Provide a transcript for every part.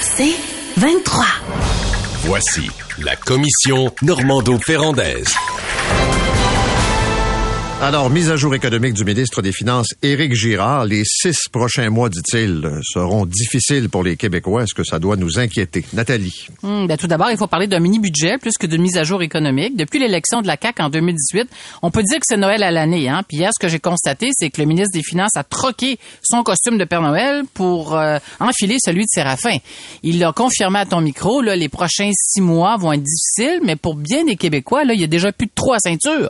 C'est 23. Voici la commission Normando-Ferrandaise. Alors, mise à jour économique du ministre des Finances, Éric Girard. Les six prochains mois, dit-il, seront difficiles pour les Québécois. Est-ce que ça doit nous inquiéter? Nathalie. Hmm, ben, tout d'abord, il faut parler d'un mini-budget plus que de mise à jour économique. Depuis l'élection de la CAQ en 2018, on peut dire que c'est Noël à l'année. Hein? Puis hier, ce que j'ai constaté, c'est que le ministre des Finances a troqué son costume de Père Noël pour euh, enfiler celui de Séraphin. Il l'a confirmé à ton micro, là, les prochains six mois vont être difficiles, mais pour bien des Québécois, là, il y a déjà plus de trois ceintures.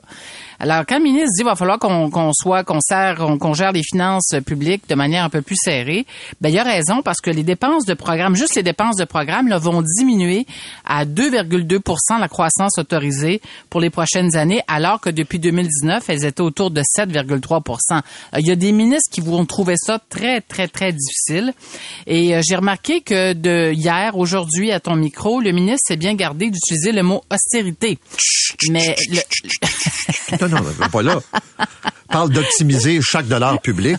Alors, quand le ministre dit qu'il va falloir qu'on soit, qu'on sert, qu'on gère les finances publiques de manière un peu plus serrée, ben, il a raison parce que les dépenses de programme, juste les dépenses de programme, là, vont diminuer à 2,2% la croissance autorisée pour les prochaines années, alors que depuis 2019, elles étaient autour de 7,3% Il y a des ministres qui vont trouver ça très, très, très difficile. Et euh, j'ai remarqué que de hier, aujourd'hui, à ton micro, le ministre s'est bien gardé d'utiliser le mot austérité. Mais le... non, pas là. Parle d'optimiser chaque dollar public.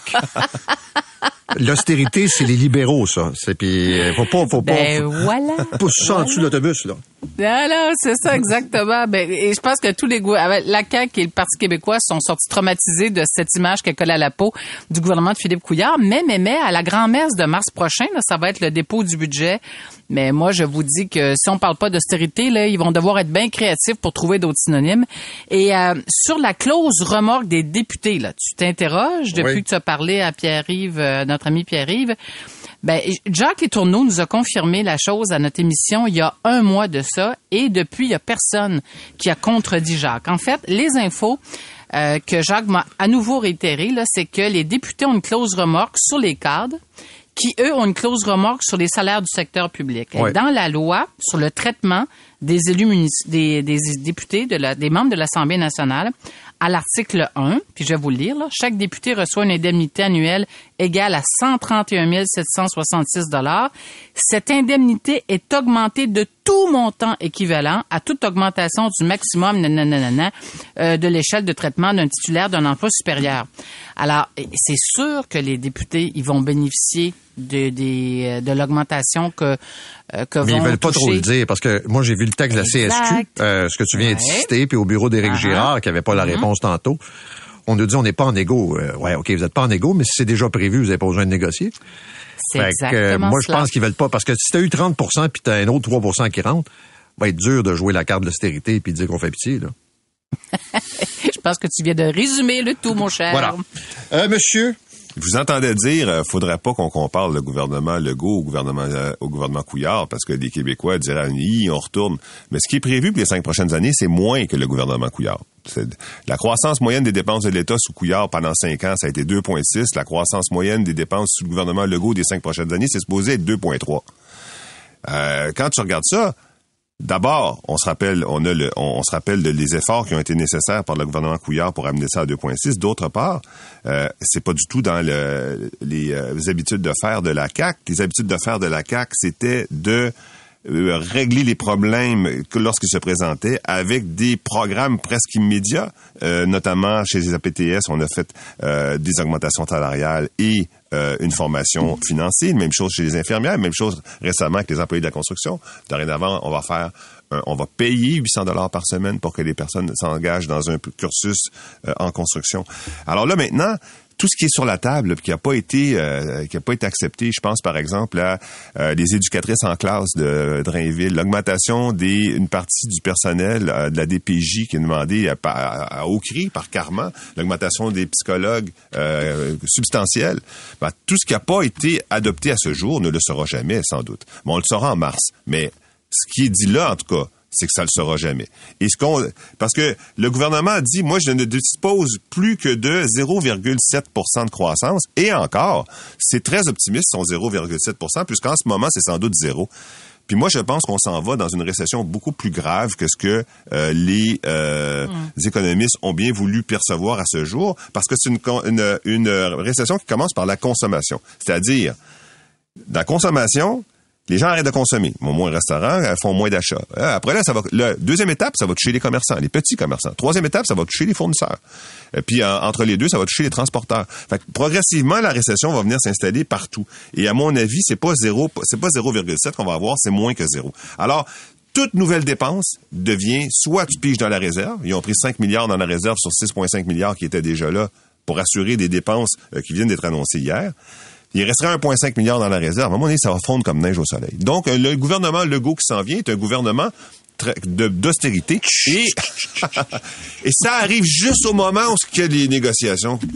L'austérité, c'est les libéraux, ça. C'est puis euh, faut pas, faut pas. Ben voilà. Pousse ça en dessous de l'autobus, là. Alors, c'est ça exactement. Ben, et je pense que tous les la CAQ et le Parti québécois sont sortis traumatisés de cette image qui collé à la peau du gouvernement de Philippe Couillard. Mais, mais, mais, à la grand-messe de mars prochain, là, ça va être le dépôt du budget. Mais moi, je vous dis que si on parle pas d'austérité, là, ils vont devoir être bien créatifs pour trouver d'autres synonymes. Et euh, sur la clause remorque des députés, là, tu t'interroges depuis que tu as parlé à Pierre-Yves, euh, notre ami Pierre-Yves. Ben, Jacques Tourneau nous a confirmé la chose à notre émission il y a un mois de ça et depuis, il y a personne qui a contredit Jacques. En fait, les infos euh, que Jacques m'a à nouveau réitéré, c'est que les députés ont une clause remorque sur les cadres qui, eux, ont une clause remorque sur les salaires du secteur public. dans la loi sur le traitement des élus des, des députés, de la, des membres de l'Assemblée nationale, à l'article 1, puis je vais vous le lire, là, chaque député reçoit une indemnité annuelle égale à 131 766 dollars. Cette indemnité est augmentée de tout montant équivalent à toute augmentation du maximum euh, de l'échelle de traitement d'un titulaire d'un emploi supérieur. Alors, c'est sûr que les députés, ils vont bénéficier de, de, de l'augmentation que, euh, que Mais ils veulent pas trop le dire parce que moi j'ai vu le texte de la CSQ, euh, ce que tu viens de citer, puis au bureau d'Éric. Girard qui avait pas la mm-hmm. réponse tantôt. On nous dit on n'est pas en égo. Euh, ouais, ok, vous n'êtes pas en égo, mais si c'est déjà prévu, vous n'avez pas besoin de négocier. C'est exactement Moi, je pense qu'ils veulent pas parce que si tu as eu 30% puis tu as un autre 3% qui rentre, va être dur de jouer la carte de l'austérité puis de dire qu'on fait pitié là. je pense que tu viens de résumer le tout, mon cher. Voilà. Euh, monsieur, vous entendez dire, euh, faudrait pas qu'on compare le gouvernement Legault au gouvernement euh, Couillard, parce que les Québécois diraient, oui, on retourne. Mais ce qui est prévu pour les cinq prochaines années, c'est moins que le gouvernement Couillard. La croissance moyenne des dépenses de l'État sous Couillard pendant cinq ans, ça a été 2,6. La croissance moyenne des dépenses sous le gouvernement Legault des cinq prochaines années, c'est supposé être 2,3. Euh, quand tu regardes ça, D'abord, on se rappelle, on a le, on, se rappelle de les efforts qui ont été nécessaires par le gouvernement Couillard pour amener ça à 2,6. D'autre part, euh, c'est pas du tout dans le, les, euh, habitudes de faire de la CAC. Les habitudes de faire de la CAC, c'était de euh, régler les problèmes lorsqu'ils se présentaient avec des programmes presque immédiats, euh, notamment chez les APTS, on a fait des augmentations salariales et euh, une formation financière. Même chose chez les infirmières, même chose récemment avec les employés de la construction. Dorénavant, on va faire on va payer 800 dollars par semaine pour que les personnes s'engagent dans un cursus euh, en construction. Alors là maintenant, tout ce qui est sur la table qui n'a pas été euh, qui a pas été accepté. Je pense par exemple à euh, les éducatrices en classe de Drainville, l'augmentation des une partie du personnel euh, de la DPJ qui est demandé à, à, haut cri par Carman, l'augmentation des psychologues substantielle. Ben, tout ce qui n'a pas été adopté à ce jour ne le sera jamais sans doute. Bon, on le saura en mars, mais ce qui est dit là en tout cas c'est que ça le sera jamais. Et ce qu'on, parce que le gouvernement a dit, moi, je ne dispose plus que de 0,7% de croissance. Et encore, c'est très optimiste, son 0,7 puisqu'en ce moment, c'est sans doute zéro. Puis moi, je pense qu'on s'en va dans une récession beaucoup plus grave que ce que euh, les, euh, Mm. économistes ont bien voulu percevoir à ce jour, parce que c'est une, une, une récession qui commence par la consommation. C'est-à-dire, dans la consommation, les gens arrêtent de consommer. Vont moins au restaurant, euh, font moins d'achats. Euh, Après là, ça va. La deuxième étape, ça va toucher les commerçants, les petits commerçants. Troisième étape, ça va toucher les fournisseurs. Et puis en- entre les deux, ça va toucher les transporteurs. Fait que progressivement, la récession va venir s'installer partout. Et à mon avis, c'est pas zéro, c'est pas 0,7 qu'on va avoir, c'est moins que zéro. Alors toute nouvelle dépense devient soit tu piges dans la réserve, ils ont pris 5 milliards dans la réserve sur 6,5 milliards qui étaient déjà là pour assurer des dépenses euh, qui viennent d'être annoncées hier. Il resterait 1,5 milliard dans la réserve. À un moment donné, ça va fondre comme neige au soleil. Donc, euh, le gouvernement Legault qui s'en vient est un gouvernement d'austérité. Et, et ça arrive juste au moment où il y a les négociations de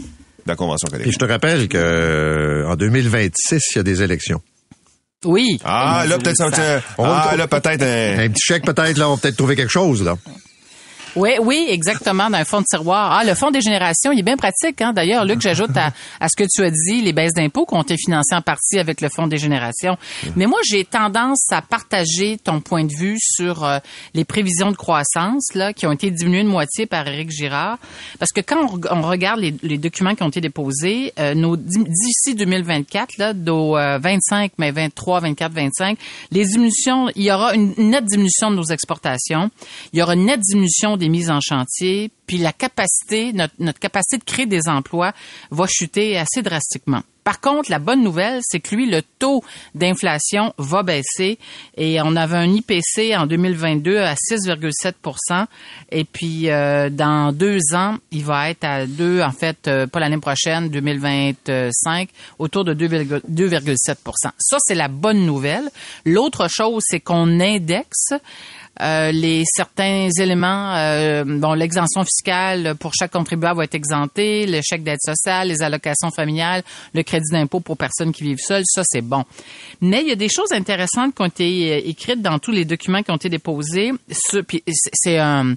la Convention Et collective. je te rappelle que euh, en 2026, il y a des élections. Oui. Ah, là, peut-être ça va être... On va- Ah, là, peut-être un... Un petit chèque peut-être, là, on va peut-être trouver quelque chose, là. Oui, oui, exactement, dans un fonds de tiroir. Ah, le fonds des générations, il est bien pratique. Hein? D'ailleurs, Luc, j'ajoute à, à ce que tu as dit, les baisses d'impôts qui ont été financées en partie avec le fonds des générations. Mais moi, j'ai tendance à partager ton point de vue sur euh, les prévisions de croissance là, qui ont été diminuées de moitié par Éric Girard. Parce que quand on, on regarde les, les documents qui ont été déposés, euh, nos d'ici 2024, là, euh, 25, mais 23, 24, 25, les diminutions, il y aura une nette diminution de nos exportations. Il y aura une nette diminution des mises en chantier, puis la capacité, notre, notre capacité de créer des emplois va chuter assez drastiquement. Par contre, la bonne nouvelle, c'est que lui, le taux d'inflation va baisser et on avait un IPC en 2022 à 6,7% et puis euh, dans deux ans, il va être à 2, en fait, euh, pas l'année prochaine, 2025, autour de 2,7% Ça, c'est la bonne nouvelle. L'autre chose, c'est qu'on indexe euh, les certains éléments, euh, bon, l'exemption fiscale pour chaque contribuable va être exempté, le chèque d'aide sociale, les allocations familiales, le crédit d'impôt pour personnes qui vivent seules, ça c'est bon. Mais il y a des choses intéressantes qui ont été euh, écrites dans tous les documents qui ont été déposés. C'est- euh,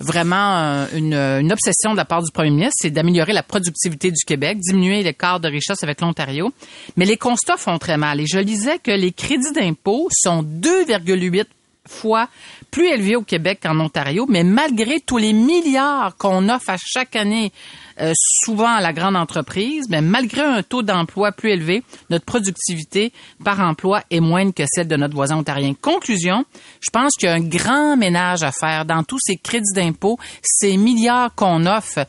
vraiment une, une obsession de la part du premier ministre, c'est d'améliorer la productivité du Québec, diminuer l'écart de richesse avec l'Ontario. Mais les constats font très mal. Et je lisais que les crédits d'impôt sont 2,8 fois plus élevé au Québec qu'en Ontario, mais malgré tous les milliards qu'on offre à chaque année, euh, souvent à la grande entreprise, mais malgré un taux d'emploi plus élevé, notre productivité par emploi est moindre que celle de notre voisin ontarien. Conclusion, je pense qu'il y a un grand ménage à faire dans tous ces crédits d'impôt, ces milliards qu'on offre euh,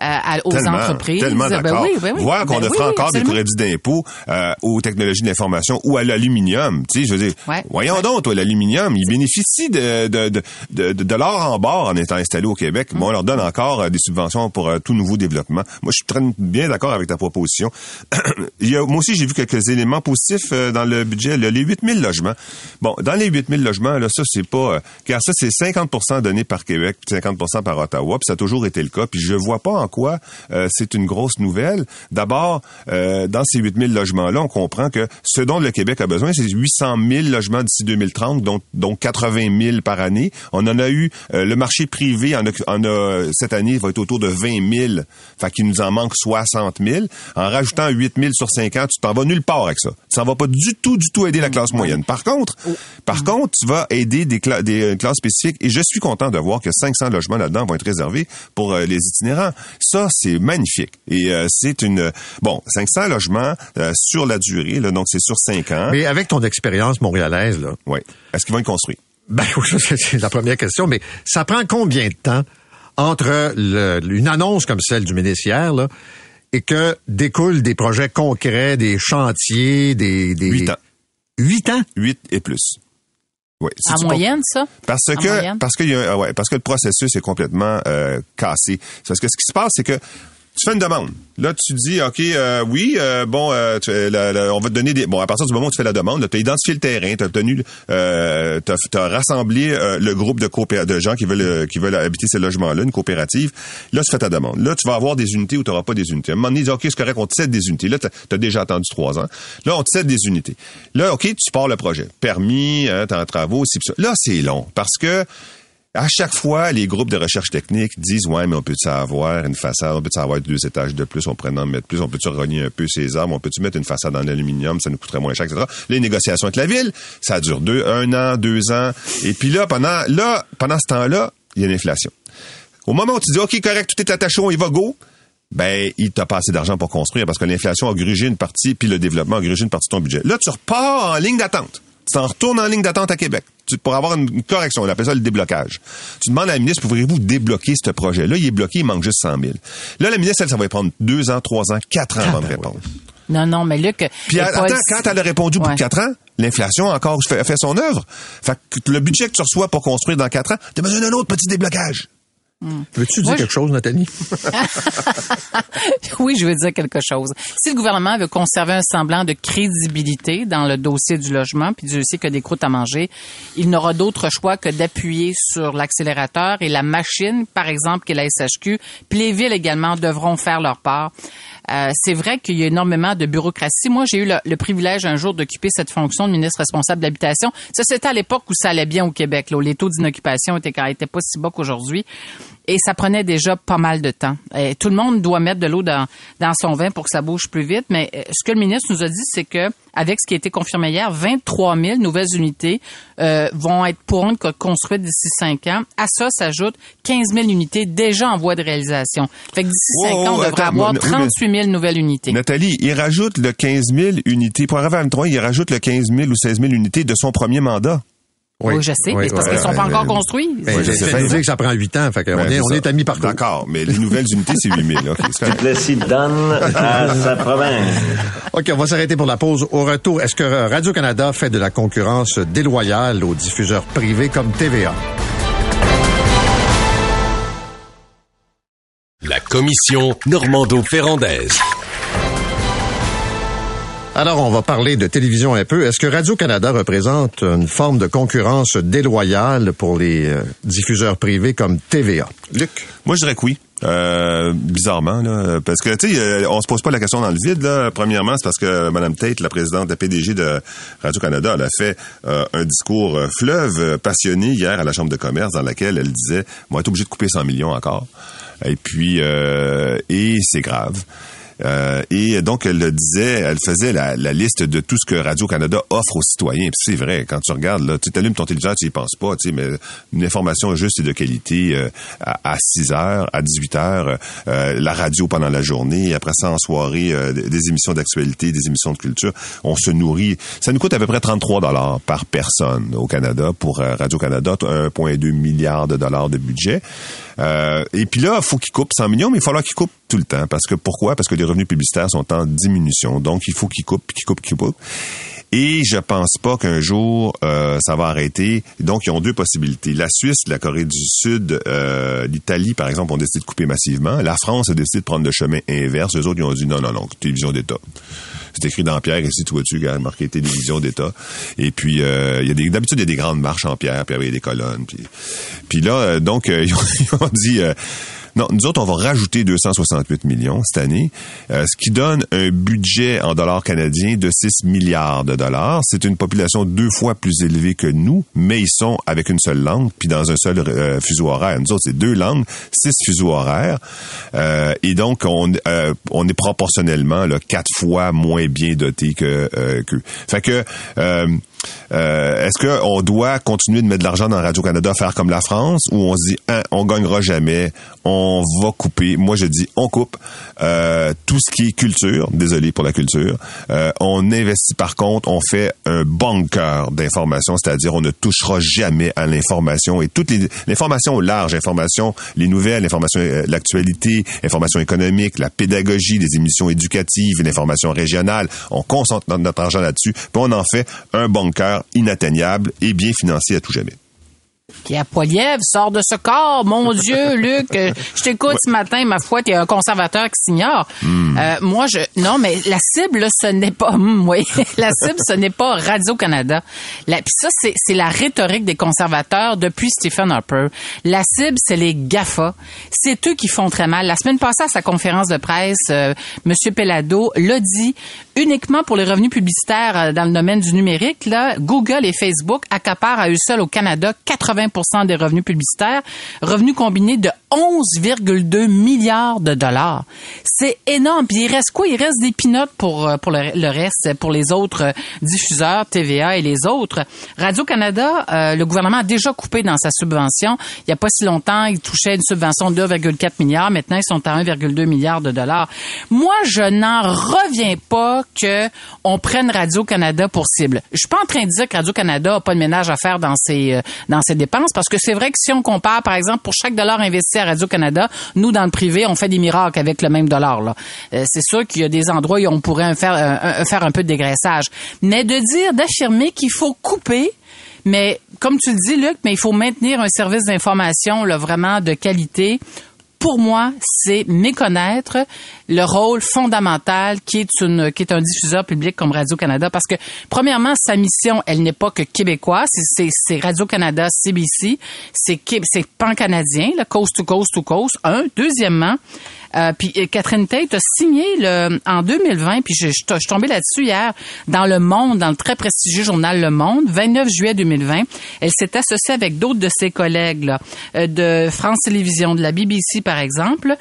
à- aux Tellement, entreprises. Tellement Ben d'accord. oui, ben oui. Voir qu'on Ben offre oui, oui, encore des crédits d'impôt euh, aux technologies d'information ou à l'aluminium. Tu sais, je veux dire, Ouais. voyons donc, toi, l'aluminium, il bénéficie de, de, de, de, de l'or en bord en étant installé au Québec. Moi, on leur donne encore euh, des subventions pour euh, tout nouveau développement. Moi, je suis très bien d'accord avec ta proposition. il y a, moi aussi, j'ai vu quelques éléments positifs euh, dans le budget. là, les 8000 logements. Bon, dans les 8000 logements, là, ça, c'est pas... euh, car ça, c'est 50% donné par Québec, puis 50% par Ottawa, puis ça a toujours été le cas. Puis je vois pas en quoi euh, c'est une grosse nouvelle. D'abord, euh, dans ces 8000 logements-là, on comprend que ce dont le Québec a besoin, c'est 800 000 logements d'ici 2030, dont, dont 80 000 par année. On en a eu, euh, le marché privé en a, en a- cette année va être autour de 20 000. Fait qu'il nous en manque 60 000. En rajoutant 8 000 sur 5 ans, tu t'en vas nulle part avec ça. Ça va pas du tout, du tout aider la classe moyenne. Par contre, par contre, tu vas aider des, cla- des euh, classes spécifiques et je suis content de voir que 500 logements là-dedans vont être réservés pour euh, les itinérants. Ça, c'est magnifique. Et euh, c'est une... Bon, 500 logements euh, sur la durée, là, donc c'est sur 5 ans. Mais avec ton expérience montréalaise, là, Oui. Est-ce qu'ils vont être construits? ben, c'est la première question, mais ça prend combien de temps entre le- une annonce comme celle du ministre hier, là, et que découlent des projets concrets, des chantiers, des... des... 8 ans. Huit ans? 8 et plus. Oui. En moyenne, ça? Parce En que moyenne? parce que il y a, ah ouais, parce que le processus est complètement euh, cassé. C'est Parce que ce qui se passe, c'est que tu fais une demande. Là, tu dis, OK, euh, oui, euh, bon, euh, tu- on va te donner des... Bon, à partir du moment où tu fais la demande, tu as identifié le terrain, tu as obtenu... Euh, as, rassemblé euh, le groupe de, de gens qui veulent euh, qui veulent habiter ces logements-là, une coopérative. Là, tu fais ta demande. Là, tu vas avoir des unités ou tu n'auras pas des unités. À un moment donné, ils disent, OK, c'est correct, on te cède des unités. Là, tu as, déjà attendu trois ans. Là, on te cède des unités. Là, OK, tu pars le projet. Permis, hein, t'as en travaux, pis ça. Là, c'est long parce que à chaque fois, les groupes de recherche technique disent ouais, mais on peut-tu avoir une façade, on peut-tu avoir deux étages de plus, on pourrait en mettre plus, on peut-tu rogner un peu ces arbres, on peut-tu mettre une façade en aluminium, ça nous coûterait moins cher, etc. Les négociations avec la ville, ça dure deux, un an, deux ans, et puis là, pendant là, pendant ce temps-là, il y a l'inflation. Au moment où tu dis ok, correct, tout est attaché, on y va go. Ben, il t'a pas assez d'argent pour construire parce que l'inflation a grugé une partie, puis le développement a grugé une partie de ton budget. Là, tu repars en ligne d'attente. Tu t'en retournes en ligne d'attente à Québec tu, pour avoir une, une correction. On appelle ça le déblocage. Tu demandes à la ministre, pourriez-vous débloquer ce projet-là? Il est bloqué, il manque juste 100 000. Là, la ministre, elle, ça va y prendre deux ans, trois ans, quatre ans avant de répondre. Non, non, mais Luc. Puis attends, quand elle a répondu au bout Ouais. de quatre ans, l'inflation a encore fait, fait son œuvre. Fait que le budget que tu reçois pour construire dans quatre ans, t'as besoin d'un autre petit déblocage. Veux-tu dire Moi, je- quelque chose, Nathalie? oui, je veux dire quelque chose. Si le gouvernement veut conserver un semblant de crédibilité dans le dossier du logement, puis Dieu sait que des croûtes à manger, il n'aura d'autre choix que d'appuyer sur l'accélérateur et la machine, par exemple, qui est la SHQ, puis les villes également devront faire leur part. Euh, c'est vrai qu'il y a énormément de bureaucratie. Moi, j'ai eu le, le privilège un jour d'occuper cette fonction de ministre responsable de l'habitation. Ça, c'était à l'époque où ça allait bien au Québec. Là, où les taux d'inoccupation étaient, étaient pas si bas qu'aujourd'hui. Et ça prenait déjà pas mal de temps. Et tout le monde doit mettre de l'eau dans, dans son vin pour que ça bouge plus vite. Mais euh, ce que le ministre nous a dit, c'est que avec ce qui a été confirmé hier, 23 000 nouvelles unités euh, vont être être construites d'ici 5 ans. À ça s'ajoutent 15 000 unités déjà en voie de réalisation. Fait que d'ici Wow, 5 ans, on devrait avoir oui, mais- 38 000 nouvelles unités. Nathalie, il rajoute le 15 000 unités. Pour arriver à 23, il rajoute le 15 000 ou 16 000 unités de son premier mandat. Oui, je sais, mais c'est parce qu'ils sont pas encore construits. Ben, Oui, je sais. dire que ça prend huit ans. Fait qu'on Ben, est, c'est on ça. est amis partout. D'accord, mais les nouvelles unités, c'est 8 000. OK, c'est correct. Plessis donne à sa province. OK, on va s'arrêter pour la pause. Au retour, est-ce que Radio-Canada fait de la concurrence déloyale aux diffuseurs privés comme TVA? La commission Normando-Ferrandaise. Alors, on va parler de télévision un peu. Est-ce que Radio-Canada représente une forme de concurrence déloyale pour les euh, diffuseurs privés comme TVA? Luc? Moi, je dirais que oui. Euh, bizarrement, là, parce que tu sais, euh, on se pose pas la question dans le vide. Là. Premièrement, c'est parce que Mme Tate, la présidente de la PDG de Radio Canada, elle a fait euh, un discours fleuve passionné hier à la Chambre de commerce, dans laquelle elle disait, on va être obligé de couper 100 millions encore. Et puis, euh, et c'est grave. Euh, et donc, elle le disait, elle faisait la, la liste de tout ce que Radio-Canada offre aux citoyens. C'est vrai, quand tu regardes, là, tu allumes ton téléviseur, tu y penses pas, tu sais, mais une information juste et de qualité euh, à, à 6 heures, à 18 heures, euh, la radio pendant la journée, après ça, en soirée, euh, des, émissions d'actualité, des émissions de culture. On se nourrit. Ça nous coûte à peu près 33 dollars par personne au Canada pour euh, Radio-Canada, 1,2 milliard de dollars de budget. Et puis là, il faut qu'ils coupent 100 millions, mais il va falloir qu'ils coupent tout le temps. Parce que pourquoi? Parce que les revenus publicitaires sont en diminution. Donc, il faut qu'ils coupent, qu'ils coupent, qu'ils coupent. Et je pense pas qu'un jour euh, ça va arrêter. Donc, ils ont deux possibilités. La Suisse, la Corée du Sud, euh, l'Italie, par exemple, ont décidé de couper massivement. La France a décidé de prendre le chemin inverse. Les autres, ils ont dit non, non, non, télévision d'État. C'est écrit dans pierre ici, tu vois-tu, gars, marqué télévision d'État. Et puis, euh, d'habitude, il y a des grandes marches en pierre, puis il y a des colonnes. Puis, là, donc, ils, ont, dit, nous autres, on va rajouter 268 millions cette année, euh, ce qui donne un budget en dollars canadiens de 6 milliards de dollars. C'est une population deux fois plus élevée que nous, mais ils sont avec une seule langue, puis dans un seul euh, fuseau horaire. Nous autres, c'est deux langues, six fuseaux horaires. Euh, et donc, on, on est proportionnellement quatre fois moins bien doté que. Fait que... Euh, Est-ce qu'on doit continuer de mettre de l'argent dans Radio-Canada, faire comme la France, ou on se dit, hein, on gagnera jamais, on va couper? Moi, je dis, on coupe euh, tout ce qui est culture. Désolé pour la culture. Euh, on investit par contre, on fait un bunker d'informations, c'est-à-dire on ne touchera jamais à l'information et toutes les l'information au large, information, les nouvelles, l'information, euh, l'actualité, l'information économique, la pédagogie, les émissions éducatives, l'information régionale. On concentre notre argent là-dessus, puis on en fait un bunker inatteignable et bien financé à tout jamais. Pierre Poilievre sort de ce corps. Mon Dieu, Luc, euh, je t'écoute ce matin, ma foi, t'es un conservateur qui s'ignore. Hmm. Euh, moi, je... Non, mais la cible, là, ce n'est pas... Hum, oui, la cible, ce n'est pas Radio-Canada. La... Puis ça, c'est, c'est la rhétorique des conservateurs depuis Stephen Harper. La cible, c'est les GAFA. C'est eux qui font très mal. La semaine passée, à sa conférence de presse, euh, M. Pellado l'a dit, uniquement pour les revenus publicitaires euh, dans le domaine du numérique, là, Google et Facebook accaparent à eux seuls au Canada 80 des revenus publicitaires, revenus combinés de 11,2 milliards de dollars. C'est énorme. Puis il reste quoi? Il reste des pinottes pour, euh, pour le, reste, pour les autres euh, diffuseurs, TVA et les autres. Radio-Canada, euh, le gouvernement a déjà coupé dans sa subvention. Il n'y a pas si longtemps, il touchait une subvention de 2,4 milliards. Maintenant, ils sont à 1,2 milliard de dollars. Moi, je n'en reviens pas que on prenne Radio-Canada pour cible. Je suis pas en train de dire que Radio-Canada a pas de ménage à faire dans ses, euh, dans ses dépenses parce que c'est vrai que si on compare, par exemple, pour chaque dollar investi Radio-Canada, nous, dans le privé, on fait des miracles avec le même dollar. Là. Euh, c'est sûr qu'il y a des endroits où on pourrait faire, un, faire un peu de dégraissage. Mais de dire, d'affirmer qu'il faut couper mais comme tu le dis, Luc, mais il faut maintenir un service d'information là, vraiment de qualité. Pour moi, c'est méconnaître le rôle fondamental qui est une qui est un diffuseur public comme Radio Canada parce que premièrement sa mission elle n'est pas que québécois c'est Radio Canada CBC c'est c'est pan canadien le coast to coast to coast. Un. Deuxièmement euh, puis euh, Catherine Tate a signé le, en 2020, puis je, je, je suis là-dessus hier, dans Le Monde, dans le très prestigieux journal Le Monde, 29 juillet 2020. Elle s'est associée avec d'autres de ses collègues euh, de France Télévisions, de la BBC par exemple,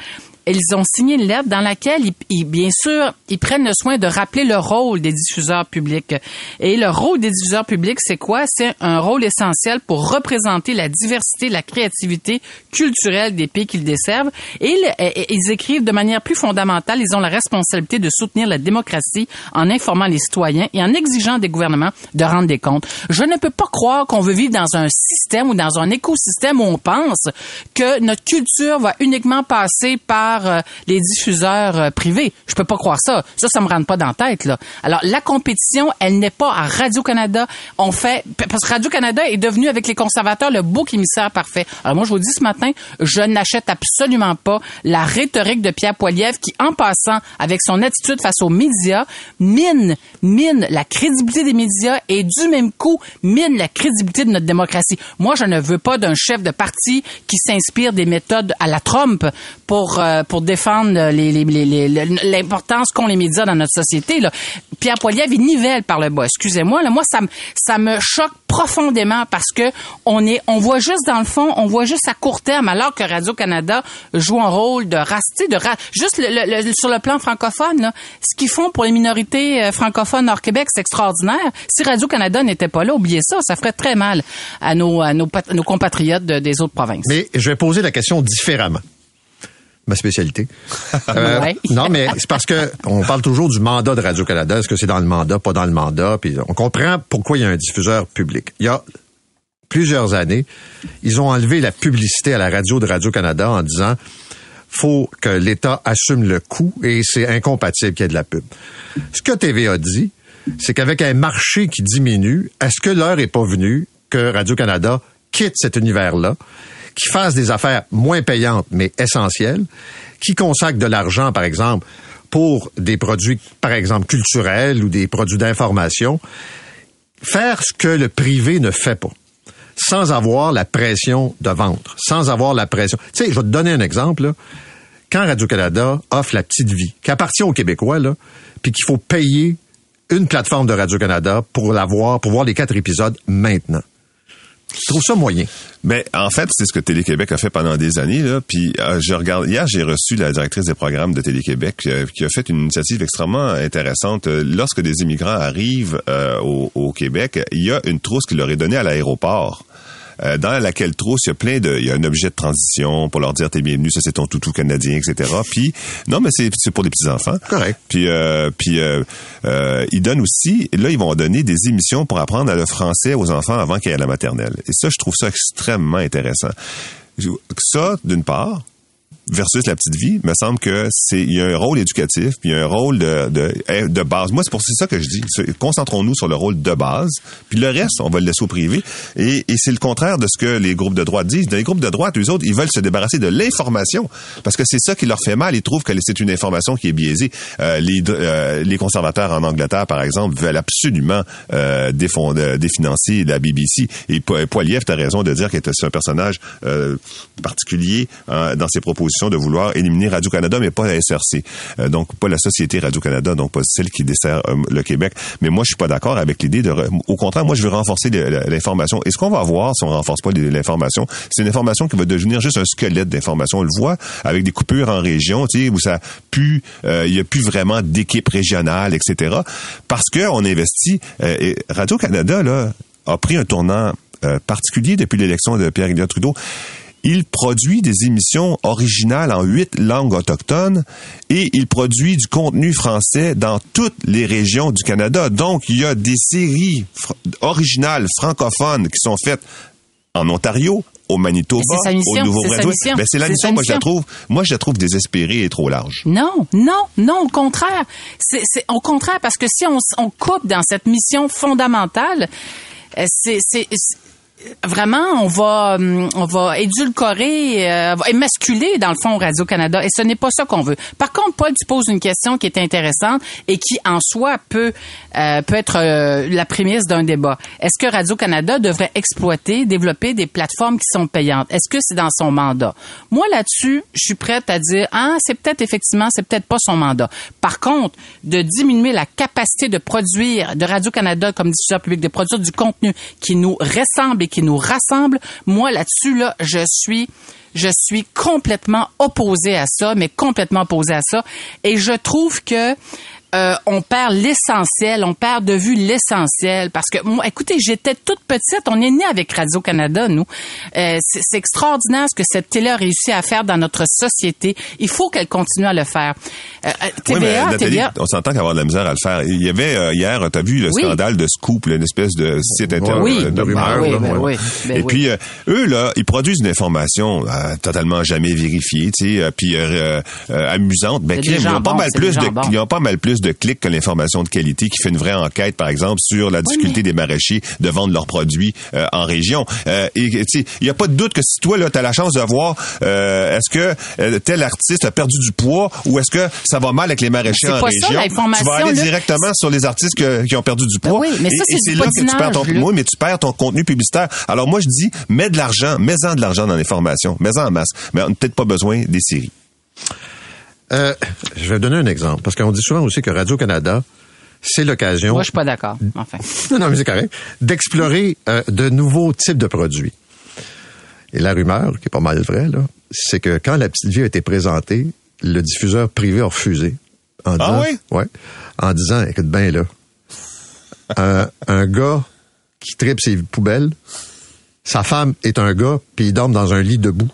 ils ont signé une lettre dans laquelle, ils, ils, bien sûr, ils prennent le soin de rappeler le rôle des diffuseurs publics. Et le rôle des diffuseurs publics, c'est quoi? C'est un rôle essentiel pour représenter la diversité, la créativité culturelle des pays qu'ils desservent. Et ils, écrivent de manière plus fondamentale, ils ont la responsabilité de soutenir la démocratie en informant les citoyens et en exigeant des gouvernements de rendre des comptes. Je ne peux pas croire qu'on veut vivre dans un système ou dans un écosystème où on pense que notre culture va uniquement passer par euh, les diffuseurs euh, privés. Je peux pas croire ça. Ça, ça me rentre pas dans la tête, là. Alors, la compétition, elle n'est pas à Radio-Canada. On fait, parce que Radio-Canada est devenu, avec les conservateurs, le bouc émissaire parfait. Alors, moi, je vous dis ce matin, je n'achète absolument pas la rhétorique de Pierre Poilievre qui, en passant, avec son attitude face aux médias, mine, mine la crédibilité des médias et du même coup, mine la crédibilité de notre démocratie. Moi, je ne veux pas d'un chef de parti qui s'inspire des méthodes à la Trump pour, euh, pour défendre l'importance qu'ont les médias dans notre société. Là. Pierre Poilievre, il nivelle par le bas. Excusez-moi, là, moi, ça me, ça me choque profondément parce que on est, on voit juste dans le fond, on voit juste à court terme, alors que Radio Canada joue un rôle de raster, de ra juste le, le, sur le plan francophone, là, ce qu'ils font pour les minorités euh, francophones hors Québec, c'est extraordinaire. Si Radio Canada n'était pas là, oubliez ça, ça ferait très mal à nos, à nos, compatriotes de, des autres provinces. Mais je vais poser la question différemment ma spécialité. Euh, ouais. Non, mais c'est parce que on parle toujours du mandat de Radio-Canada. Est-ce que c'est dans le mandat, pas dans le mandat? Puis on comprend pourquoi il y a un diffuseur public. Il y a plusieurs années, ils ont enlevé la publicité à la radio de Radio-Canada en disant faut que l'État assume le coût et c'est incompatible qu'il y ait de la pub. Ce que TVA dit, c'est qu'avec un marché qui diminue, est-ce que l'heure est pas venue que Radio-Canada quitte cet univers-là? Qui fassent des affaires moins payantes, mais essentielles, qui consacrent de l'argent, par exemple, pour des produits, par exemple, culturels ou des produits d'information, faire ce que le privé ne fait pas sans avoir la pression de vendre, sans avoir la pression. Tu sais, je vais te donner un exemple. Quand Radio-Canada offre la petite vie, qui appartient aux Québécois, là, puis qu'il faut payer une plateforme de Radio-Canada pour l'avoir, pour voir les quatre épisodes maintenant. Je trouve ça moyen? Mais en fait, c'est ce que Télé-Québec a fait pendant des années. Puis euh, je regarde. Hier, j'ai reçu la directrice des programmes de Télé-Québec euh, qui a fait une initiative extrêmement intéressante. Lorsque des immigrants arrivent euh, au, Québec, il y a une trousse qui leur est donnée à l'aéroport. Euh, dans laquelle trousse, il y a plein de, il y a un objet de transition pour leur dire t'es bienvenu, ça c'est ton toutou canadien, etc. Puis non, mais c'est pour les petits enfants. Correct. Puis euh, puis euh, euh, ils donnent aussi, là ils vont donner des émissions pour apprendre le français aux enfants avant qu'ils aient la maternelle. Et ça, je trouve ça extrêmement intéressant. Ça, d'une part. Versus la petite vie, me semble que c'est il y a un rôle éducatif, puis il y a un rôle de de, eh, de base. Moi, c'est pour c'est ça que je dis. C'est- Concentrons-nous sur le rôle de base, puis le reste, on va le laisser au privé. Et, et c'est le contraire de ce que les groupes de droite disent. Les groupes de droite, eux autres, ils veulent se débarrasser de l'information parce que c'est ça qui leur fait mal. Ils trouvent que c'est une information qui est biaisée. Euh, les, euh, les conservateurs en Angleterre, par exemple, veulent absolument euh, euh, définancer la BBC. Et Po- Poiliev, tu as raison de dire qu'il était un personnage euh, particulier hein, dans ses propositions de vouloir éliminer Radio-Canada, mais pas la SRC. Euh, donc, pas la Société Radio-Canada, donc pas celle qui dessert euh, le Québec. Mais moi, je suis pas d'accord avec l'idée de... Au contraire, moi, je veux renforcer l'information. Et ce qu'on va voir si on renforce pas l'information, c'est une information qui va devenir juste un squelette d'information. On le voit avec des coupures en région, tu sais, où ça pue, euh, il y a plus vraiment d'équipe régionale, etc. Parce que on investit... et Radio-Canada, là, a pris un tournant particulier depuis l'élection de Pierre Elliott Trudeau. Il produit des émissions originales en huit langues autochtones et il produit du contenu français dans toutes les régions du Canada. Donc, il y a des séries fr- originales francophones qui sont faites en Ontario, au Manitoba, c'est mission, au c'est Nouveau-Brunswick. mission. Ben, c'est la C'est mission, moi je la trouve, moi je la trouve désespérée et trop large. Non, non, non, au contraire. C'est, c'est au contraire parce que si on, coupe dans cette mission fondamentale, euh, c'est, c'est, c'est- vraiment on va on va édulcorer, euh, émasculer dans le fond Radio Canada et ce n'est pas ça qu'on veut. Par contre, Paul, tu poses une question qui est intéressante et qui en soi peut euh, peut être euh, la prémisse d'un débat. Est-ce que Radio Canada devrait exploiter, développer des plateformes qui sont payantes? Est-ce que c'est dans son mandat? Moi là-dessus, je suis prête à dire ah c'est peut-être effectivement c'est peut-être pas son mandat. Par contre, de diminuer la capacité de produire de Radio Canada comme diffuseur public de produire du contenu qui nous ressemble et qui nous rassemble, moi là-dessus là, je suis je suis complètement opposé à ça, mais complètement opposé à ça. Et je trouve que euh, on perd l'essentiel, on perd de vue l'essentiel. Parce que moi, écoutez, j'étais toute petite, on est né avec Radio Canada, nous. Euh, c'est extraordinaire ce que cette télé a réussi à faire dans notre société. Il faut qu'elle continue à le faire. Euh, euh, Oui, mais TVA, Nathalie, TVA. on s'entend qu'avoir de la misère à le faire. Il y avait euh, hier, tu as vu le Oui. scandale de Scoop, une espèce de site internet Oui. de de rumeurs, oui, là, ben ouais. oui, ben Et puis euh, eux là, ils produisent une information euh, totalement jamais vérifiée, tu sais, euh, puis euh, euh, amusante. Ben, ils ont pas mal plus de, ils ont pas mal plus de clics que l'information de qualité qui fait une vraie enquête, par exemple, sur la difficulté des maraîchers de vendre leurs produits euh, en région. Euh, et tu il y a pas de doute que si toi là, t'as la chance de voir, euh, est-ce que euh, tel artiste a perdu du poids ou est-ce que ça va mal avec les maraîchers en pas région, ça, tu vas aller là. directement sur les artistes que- qui ont perdu du poids. Ben oui, mais ça, Et- c'est là que tu perds ton oui, mais tu perds ton contenu publicitaire. Alors moi, je dis, mets de l'argent, mets-en de l'argent dans l'information, mets-en en masse. Mais on n'a peut-être pas besoin des séries. Euh, je vais donner un exemple, parce qu'on dit souvent aussi que Radio-Canada, c'est l'occasion... Moi, je suis pas d'accord. Enfin. non, non, mais c'est correct. D'explorer euh, de nouveaux types de produits. Et la rumeur, qui est pas mal vraie, là, c'est que quand la petite vie a été présentée, le diffuseur privé a refusé. En Ah disant, oui? Ouais. En disant, écoute bien là, un, un gars qui tripe ses poubelles, sa femme est un gars, puis il dort dans un lit debout.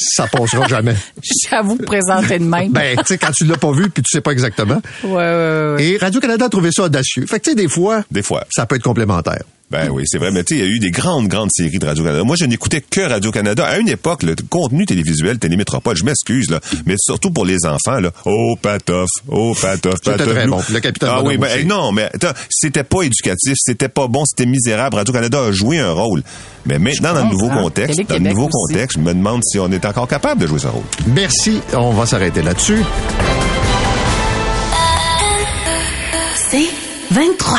Ça passera jamais. J'avoue présenter de même. Ben, tu sais, quand tu l'as pas vu, puis tu sais pas exactement. ouais, ouais, ouais. Et Radio-Canada a trouvé ça audacieux. Fait que, tu sais, des fois, Des fois. ça peut être complémentaire. Ben oui, c'est vrai. Mais tu sais, il y a eu des grandes, grandes séries de Radio-Canada. Moi, je n'écoutais que Radio-Canada. À une époque, le contenu télévisuel, Télémétropole, je m'excuse, là, mais surtout pour les enfants, là. Oh, Patoff, oh, Patoff, C'était Patoff. très Nous- bon. Le Capitaine Ah oui, ben, non, mais attends, c'était pas éducatif, c'était pas bon, c'était misérable. Radio-Canada a joué un rôle. Mais maintenant, dans le nouveau contexte, dans le nouveau aussi. contexte, je me demande si on est encore capable de jouer ce rôle. Merci. On va s'arrêter là-dessus. C'est 23.